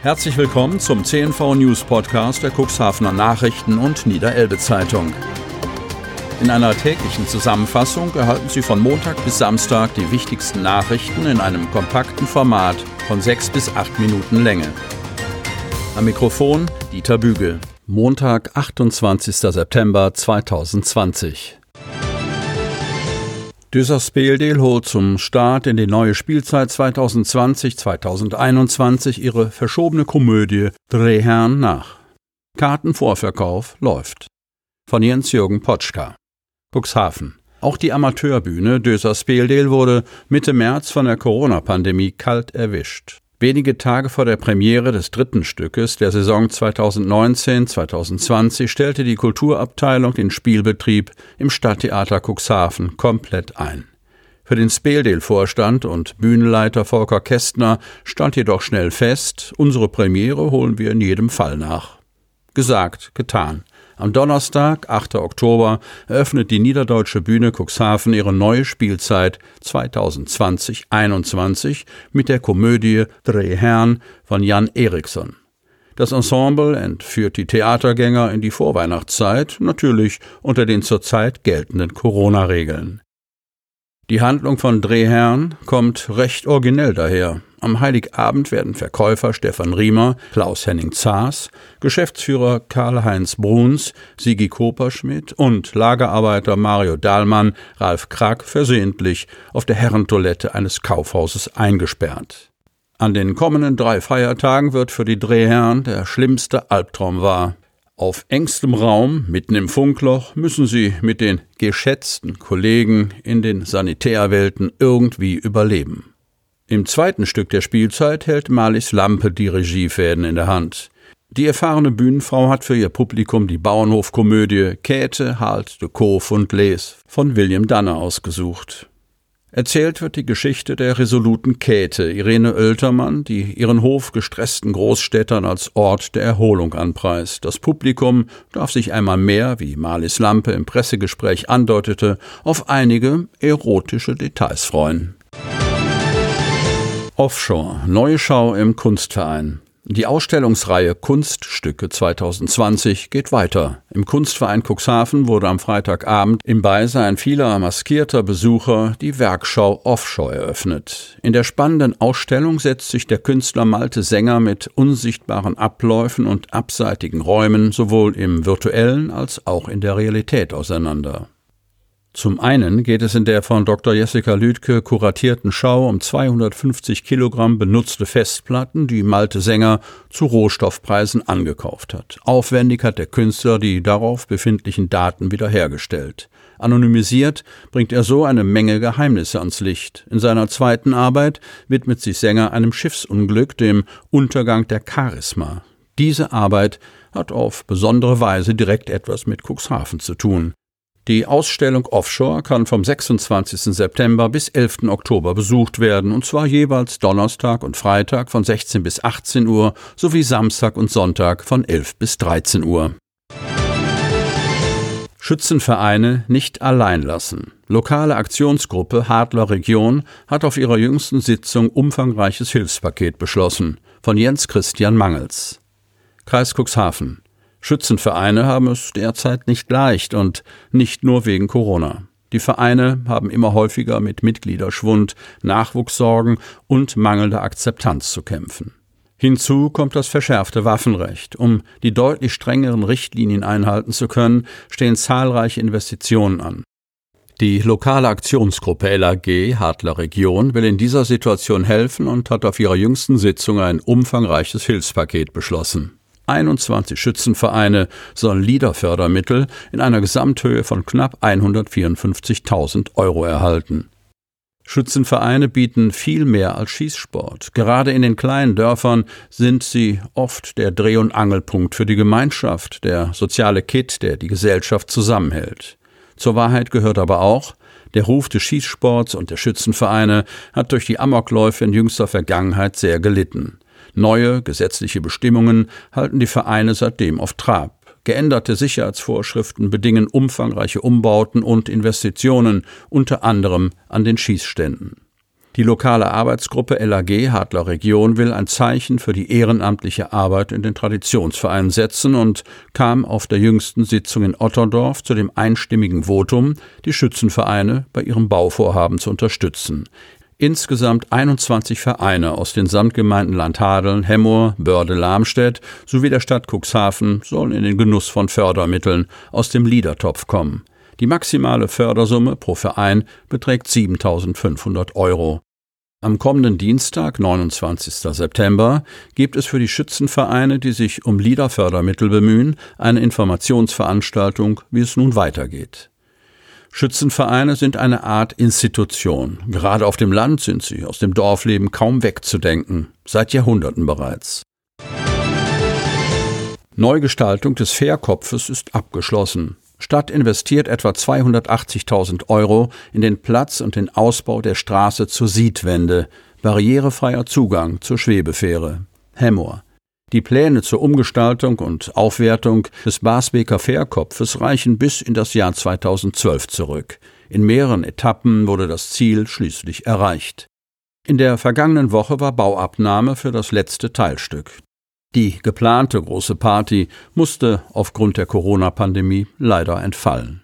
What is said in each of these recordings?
Herzlich willkommen zum CNV News Podcast der Cuxhavener Nachrichten und Niederelbe Zeitung. In einer täglichen Zusammenfassung erhalten Sie von Montag bis Samstag die wichtigsten Nachrichten in einem kompakten Format von sechs bis acht Minuten Länge. Am Mikrofon Dieter Bügel. Montag, 28. September 2020. Düsers BLD holt zum Start in die neue Spielzeit 2020-2021 ihre verschobene Komödie Drehherrn nach. Kartenvorverkauf läuft. Von Jens-Jürgen Potschka. Cuxhaven. Auch die Amateurbühne Dösers BLD wurde Mitte März von der Corona-Pandemie kalt erwischt. Wenige Tage vor der Premiere des dritten Stückes der Saison 2019-2020 stellte die Kulturabteilung den Spielbetrieb im Stadttheater Cuxhaven komplett ein. Für den Speldel-Vorstand und Bühnenleiter Volker Kästner stand jedoch schnell fest, unsere Premiere holen wir in jedem Fall nach. Gesagt, getan. Am Donnerstag, 8. Oktober, eröffnet die Niederdeutsche Bühne Cuxhaven ihre neue Spielzeit 2020-21 mit der Komödie Drehherrn von Jan Eriksson. Das Ensemble entführt die Theatergänger in die Vorweihnachtszeit, natürlich unter den zurzeit geltenden Corona-Regeln. Die Handlung von Drehherrn kommt recht originell daher. Am Heiligabend werden Verkäufer Stefan Riemer, Klaus-Henning Zaas, Geschäftsführer Karl-Heinz Bruns, Sigi Koperschmidt und Lagerarbeiter Mario Dahlmann, Ralf Krack versehentlich auf der Herrentoilette eines Kaufhauses eingesperrt. An den kommenden drei Feiertagen wird für die Drehherren der schlimmste Albtraum wahr. Auf engstem Raum, mitten im Funkloch, müssen sie mit den geschätzten Kollegen in den Sanitärwelten irgendwie überleben. Im zweiten Stück der Spielzeit hält Marlies Lampe die Regiefäden in der Hand. Die erfahrene Bühnenfrau hat für ihr Publikum die Bauernhofkomödie Käthe, Halt de Koof und Les von William Danner ausgesucht. Erzählt wird die Geschichte der resoluten Käthe, Irene Oeltermann, die ihren Hof gestressten Großstädtern als Ort der Erholung anpreist. Das Publikum darf sich einmal mehr, wie Marlies Lampe im Pressegespräch andeutete, auf einige erotische Details freuen. Offshore, neue Schau im Kunstverein. Die Ausstellungsreihe Kunststücke 2020 geht weiter. Im Kunstverein Cuxhaven wurde am Freitagabend im Beisein vieler maskierter Besucher die Werkschau Offshore eröffnet. In der spannenden Ausstellung setzt sich der Künstler Malte Sänger mit unsichtbaren Abläufen und abseitigen Räumen sowohl im virtuellen als auch in der Realität auseinander. Zum einen geht es in der von Dr. Jessica Lüdke kuratierten Schau um 250 Kilogramm benutzte Festplatten, die Malte Sänger zu Rohstoffpreisen angekauft hat. Aufwendig hat der Künstler die darauf befindlichen Daten wiederhergestellt. Anonymisiert bringt er so eine Menge Geheimnisse ans Licht. In seiner zweiten Arbeit widmet sich Sänger einem Schiffsunglück, dem Untergang der Charisma. Diese Arbeit hat auf besondere Weise direkt etwas mit Cuxhaven zu tun. Die Ausstellung Offshore kann vom 26. September bis 11. Oktober besucht werden, und zwar jeweils Donnerstag und Freitag von 16 bis 18 Uhr sowie Samstag und Sonntag von 11 bis 13 Uhr. Schützenvereine nicht allein lassen. Lokale Aktionsgruppe Hadler Region hat auf ihrer jüngsten Sitzung umfangreiches Hilfspaket beschlossen. Von Jens Christian Mangels. Kreis Cuxhaven. Schützenvereine haben es derzeit nicht leicht und nicht nur wegen Corona. Die Vereine haben immer häufiger mit Mitgliederschwund, Nachwuchssorgen und mangelnder Akzeptanz zu kämpfen. Hinzu kommt das verschärfte Waffenrecht. Um die deutlich strengeren Richtlinien einhalten zu können, stehen zahlreiche Investitionen an. Die lokale Aktionsgruppe LAG Hadler Region will in dieser Situation helfen und hat auf ihrer jüngsten Sitzung ein umfangreiches Hilfspaket beschlossen. 21 Schützenvereine sollen Liederfördermittel in einer Gesamthöhe von knapp 154.000 Euro erhalten. Schützenvereine bieten viel mehr als Schießsport. Gerade in den kleinen Dörfern sind sie oft der Dreh- und Angelpunkt für die Gemeinschaft, der soziale Kit, der die Gesellschaft zusammenhält. Zur Wahrheit gehört aber auch, der Ruf des Schießsports und der Schützenvereine hat durch die Amokläufe in jüngster Vergangenheit sehr gelitten. Neue gesetzliche Bestimmungen halten die Vereine seitdem auf Trab. Geänderte Sicherheitsvorschriften bedingen umfangreiche Umbauten und Investitionen, unter anderem an den Schießständen. Die lokale Arbeitsgruppe LAG Hadler Region will ein Zeichen für die ehrenamtliche Arbeit in den Traditionsvereinen setzen und kam auf der jüngsten Sitzung in Otterdorf zu dem einstimmigen Votum, die Schützenvereine bei ihrem Bauvorhaben zu unterstützen. Insgesamt 21 Vereine aus den Samtgemeinden Landhadeln, Hemmoor, Börde, Lamstedt sowie der Stadt Cuxhaven sollen in den Genuss von Fördermitteln aus dem Liedertopf kommen. Die maximale Fördersumme pro Verein beträgt 7.500 Euro. Am kommenden Dienstag, 29. September, gibt es für die Schützenvereine, die sich um Liederfördermittel bemühen, eine Informationsveranstaltung, wie es nun weitergeht. Schützenvereine sind eine Art Institution. Gerade auf dem Land sind sie aus dem Dorfleben kaum wegzudenken, seit Jahrhunderten bereits. Neugestaltung des Fährkopfes ist abgeschlossen. Stadt investiert etwa 280.000 Euro in den Platz und den Ausbau der Straße zur Siedwende, barrierefreier Zugang zur Schwebefähre. Hemmoor. Die Pläne zur Umgestaltung und Aufwertung des Basbeker Fährkopfes reichen bis in das Jahr 2012 zurück. In mehreren Etappen wurde das Ziel schließlich erreicht. In der vergangenen Woche war Bauabnahme für das letzte Teilstück. Die geplante große Party musste aufgrund der Corona-Pandemie leider entfallen.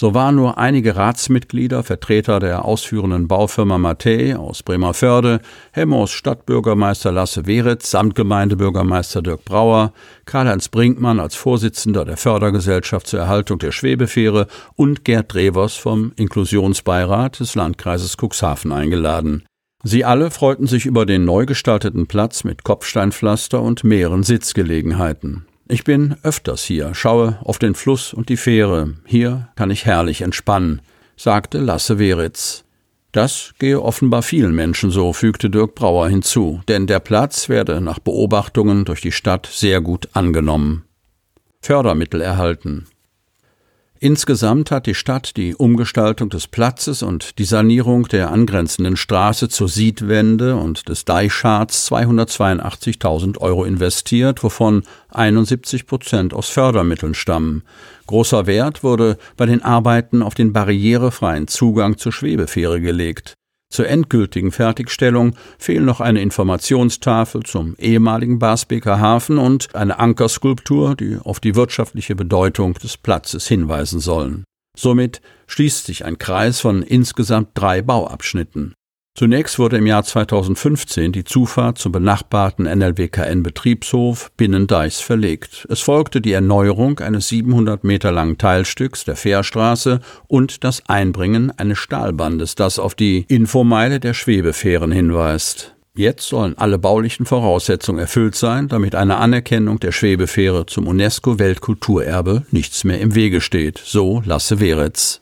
So waren nur einige Ratsmitglieder, Vertreter der ausführenden Baufirma Mattei aus Bremerförde, Hemmos Stadtbürgermeister Lasse Weritz, Samtgemeindebürgermeister Dirk Brauer, Karl-Heinz Brinkmann als Vorsitzender der Fördergesellschaft zur Erhaltung der Schwebefähre und Gerd Drevers vom Inklusionsbeirat des Landkreises Cuxhaven eingeladen. Sie alle freuten sich über den neu gestalteten Platz mit Kopfsteinpflaster und mehreren Sitzgelegenheiten. Ich bin öfters hier, schaue auf den Fluss und die Fähre. Hier kann ich herrlich entspannen, sagte Lasse Weritz. Das gehe offenbar vielen Menschen so, fügte Dirk Brauer hinzu, denn der Platz werde nach Beobachtungen durch die Stadt sehr gut angenommen. Fördermittel erhalten. Insgesamt hat die Stadt die Umgestaltung des Platzes und die Sanierung der angrenzenden Straße zur Siedwende und des Deichscharts 282.000 Euro investiert, wovon 71 Prozent aus Fördermitteln stammen. Großer Wert wurde bei den Arbeiten auf den barrierefreien Zugang zur Schwebefähre gelegt. Zur endgültigen Fertigstellung fehlen noch eine Informationstafel zum ehemaligen Basbeker Hafen und eine Ankerskulptur, die auf die wirtschaftliche Bedeutung des Platzes hinweisen sollen. Somit schließt sich ein Kreis von insgesamt drei Bauabschnitten. Zunächst wurde im Jahr 2015 die Zufahrt zum benachbarten NLWKN-Betriebshof Binnendeichs verlegt. Es folgte die Erneuerung eines 700 Meter langen Teilstücks der Fährstraße und das Einbringen eines Stahlbandes, das auf die Infomeile der Schwebefähren hinweist. Jetzt sollen alle baulichen Voraussetzungen erfüllt sein, damit eine Anerkennung der Schwebefähre zum UNESCO-Weltkulturerbe nichts mehr im Wege steht, so Lasse Weretz.